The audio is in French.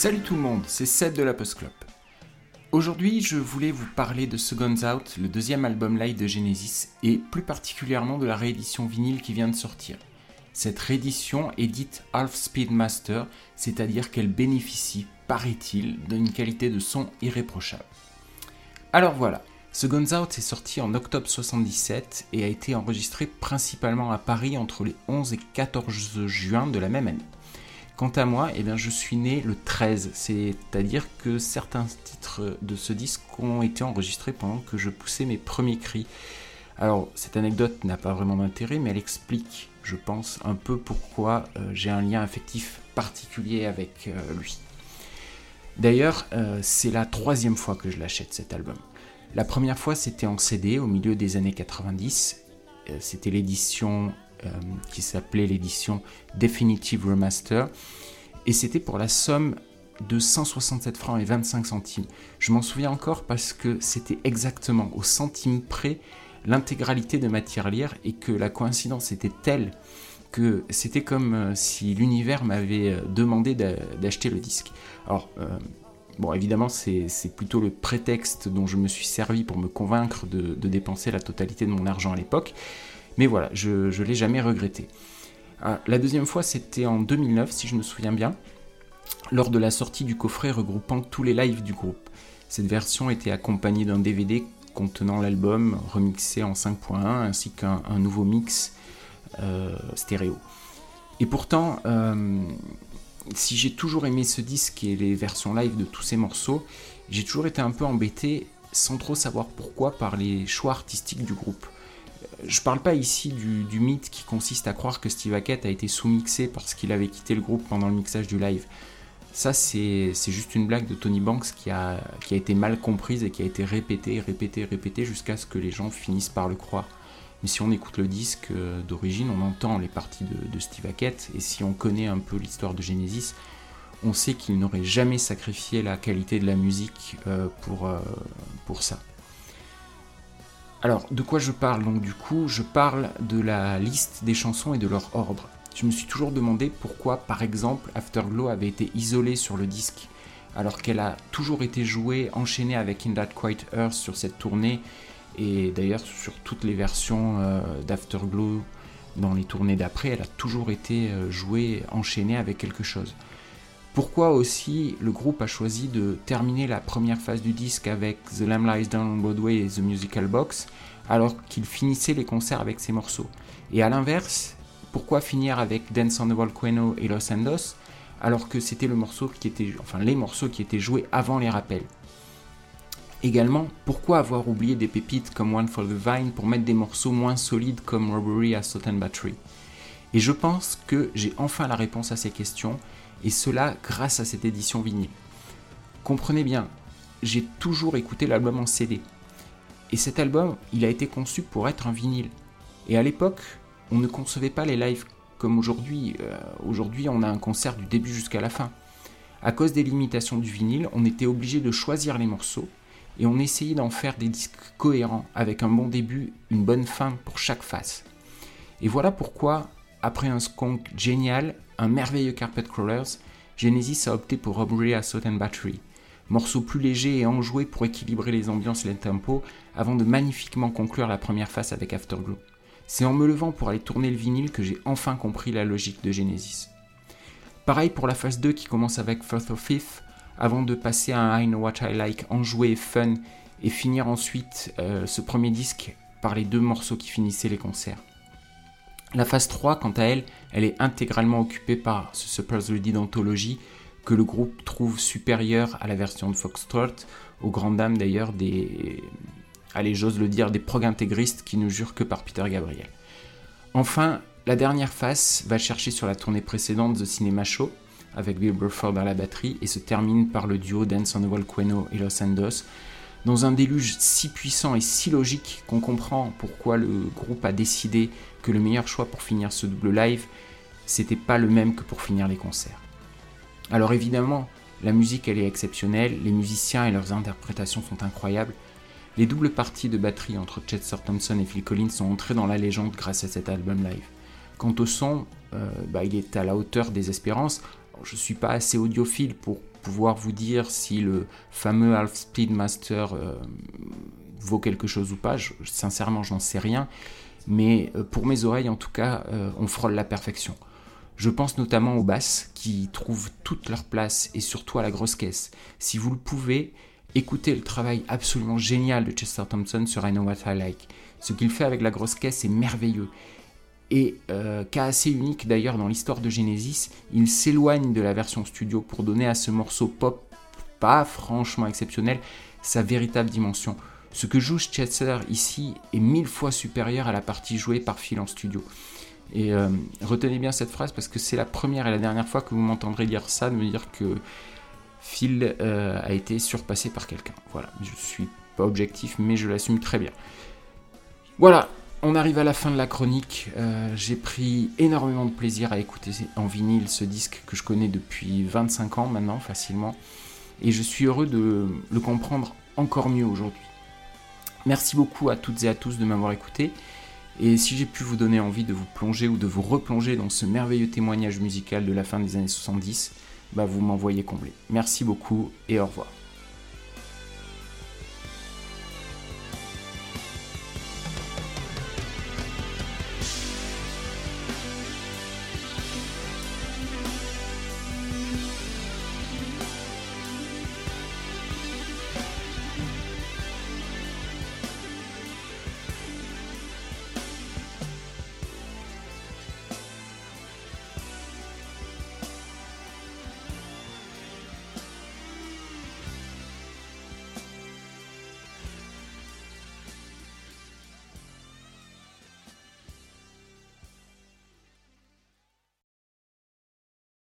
Salut tout le monde, c'est Seth de la Post. Aujourd'hui, je voulais vous parler de Seconds Out, le deuxième album live de Genesis, et plus particulièrement de la réédition vinyle qui vient de sortir. Cette réédition est dite Half Speed Master, c'est-à-dire qu'elle bénéficie, paraît-il, d'une qualité de son irréprochable. Alors voilà, Seconds Out est sorti en octobre 77 et a été enregistré principalement à Paris entre les 11 et 14 juin de la même année. Quant à moi, eh bien, je suis né le 13, c'est-à-dire que certains titres de ce disque ont été enregistrés pendant que je poussais mes premiers cris. Alors, cette anecdote n'a pas vraiment d'intérêt, mais elle explique, je pense, un peu pourquoi euh, j'ai un lien affectif particulier avec euh, lui. D'ailleurs, euh, c'est la troisième fois que je l'achète cet album. La première fois, c'était en CD au milieu des années 90. c'était l'édition qui s'appelait l'édition Definitive Remaster. Et c'était pour la somme de 167 francs et 25 centimes. Je m'en souviens encore parce que c'était exactement au centime près l'intégralité de matière lire et que la coïncidence était telle que c'était comme euh, si l'univers m'avait euh, demandé d'acheter le disque. Alors, bon, évidemment, c'est plutôt le prétexte dont je me suis servi pour me convaincre de dépenser la totalité de mon argent à l'époque. Mais voilà, je ne l'ai jamais regretté. Ah, la deuxième fois, c'était en 2009, si je me souviens bien, lors de la sortie du coffret regroupant tous les lives du groupe. Cette version était accompagnée d'un DVD contenant l'album remixé en 5.1 ainsi qu'un nouveau mix euh, stéréo. Et pourtant, euh, si j'ai toujours aimé ce disque et les versions live de tous ces morceaux, j'ai toujours été un peu embêté sans trop savoir pourquoi par les choix artistiques du groupe je parle pas ici du, mythe qui consiste à croire que Steve Hackett a été sous-mixé parce qu'il avait quitté le groupe pendant le mixage du live. Ça, c'est juste une blague de Tony Banks qui a, été mal comprise et qui a été répétée, répétée, répétée jusqu'à ce que les gens finissent par le croire. Mais si on écoute le disque euh, d'origine, on entend les parties de, Steve Hackett, et si on connaît un peu l'histoire de Genesis, on sait qu'il n'aurait jamais sacrifié la qualité de la musique euh, pour, euh, pour ça. Alors, de quoi je parle Donc du coup, je parle de la liste des chansons et de leur ordre. Je me suis toujours demandé pourquoi, par exemple, Afterglow avait été isolée sur le disque, alors qu'elle a toujours été jouée, enchaînée avec In That Quiet Earth sur cette tournée, et d'ailleurs sur toutes les versions euh, d'Afterglow dans les tournées d'après, elle a toujours été euh, jouée, enchaînée avec quelque chose. Pourquoi aussi le groupe a choisi de terminer la première phase du disque avec The Lamb Lies Down on Broadway et The Musical Box, alors qu'il finissait les concerts avec ces morceaux? Et à l'inverse, pourquoi finir avec Dance on the Volcano et Los Andos, alors que c'était le morceau qui était, enfin les morceaux qui étaient joués avant les rappels? Également, pourquoi avoir oublié des pépites comme One for the Vine pour mettre des morceaux moins solides comme Robbery à Sutton Battery? Et je pense que j'ai enfin la réponse à ces questions et cela grâce à cette édition vinyle. Comprenez bien, j'ai toujours écouté l'album en CD. Et cet album, il a été conçu pour être un vinyle. Et à l'époque, on ne concevait pas les lives comme aujourd'hui. Euh, aujourd'hui, on a un concert du début jusqu'à la fin. À cause des limitations du vinyle, on était obligé de choisir les morceaux et on essayait d'en faire des disques cohérents avec un bon début, une bonne fin pour chaque face. Et voilà pourquoi, après un skunk génial, un merveilleux Carpet Crawlers, Genesis a opté pour Robbery à and Battery, morceau plus léger et enjoué pour équilibrer les ambiances et les tempos, avant de magnifiquement conclure la première face avec Afterglow. C'est en me levant pour aller tourner le vinyle que j'ai enfin compris la logique de Genesis. Pareil pour la phase 2 qui commence avec Fourth of Fifth, avant de passer à un I Know What I Like enjoué et fun, et finir ensuite euh, ce premier disque par les deux morceaux qui finissaient les concerts. La phase 3, quant à elle, elle est intégralement occupée par ce Supposedly d'anthologie que le groupe trouve supérieur à la version de Foxtrot, aux grandes dames d'ailleurs des, allez le dire, des prog intégristes qui ne jurent que par Peter Gabriel. Enfin, la dernière phase va chercher sur la tournée précédente The Cinema Show, avec Bill Burford à la batterie, et se termine par le duo Dance on the Volcano et Los Andos, dans un déluge si puissant et si logique qu'on comprend pourquoi le groupe a décidé que le meilleur choix pour finir ce double live, c'était pas le même que pour finir les concerts. Alors évidemment, la musique elle est exceptionnelle, les musiciens et leurs interprétations sont incroyables. Les doubles parties de batterie entre Chester Thompson et Phil Collins sont entrées dans la légende grâce à cet album live. Quant au son, euh, bah, il est à la hauteur des espérances. je ne suis pas assez audiophile pour pouvoir vous dire si le fameux Half Speed Master euh, vaut quelque chose ou pas. Je, sincèrement, j'en sais rien. Mais euh, pour mes oreilles, en tout cas, euh, on frôle la perfection. Je pense notamment aux basses qui trouvent toute leur place et surtout à la grosse caisse. Si vous le pouvez, écoutez le travail absolument génial de Chester Thompson sur I Know What I Like. Ce qu'il fait avec la grosse caisse est merveilleux. Et euh, cas assez unique d'ailleurs dans l'histoire de Genesis, il s'éloigne de la version studio pour donner à ce morceau pop pas franchement exceptionnel sa véritable dimension. Ce que joue Chester ici est mille fois supérieur à la partie jouée par Phil en studio. Et euh, retenez bien cette phrase parce que c'est la première et la dernière fois que vous m'entendrez dire ça, de me dire que Phil euh, a été surpassé par quelqu'un. Voilà, je suis pas objectif, mais je l'assume très bien. Voilà, on arrive à la fin de la chronique. Euh, j'ai pris énormément de plaisir à écouter en vinyle ce disque que je connais depuis 25 ans maintenant, facilement. Et je suis heureux de le comprendre encore mieux aujourd'hui. Merci beaucoup à toutes et à tous de m'avoir écouté. Et si j'ai pu vous donner envie de vous plonger ou de vous replonger dans ce merveilleux témoignage musical de la fin des années 70, bah vous m'envoyez combler. Merci beaucoup et au revoir.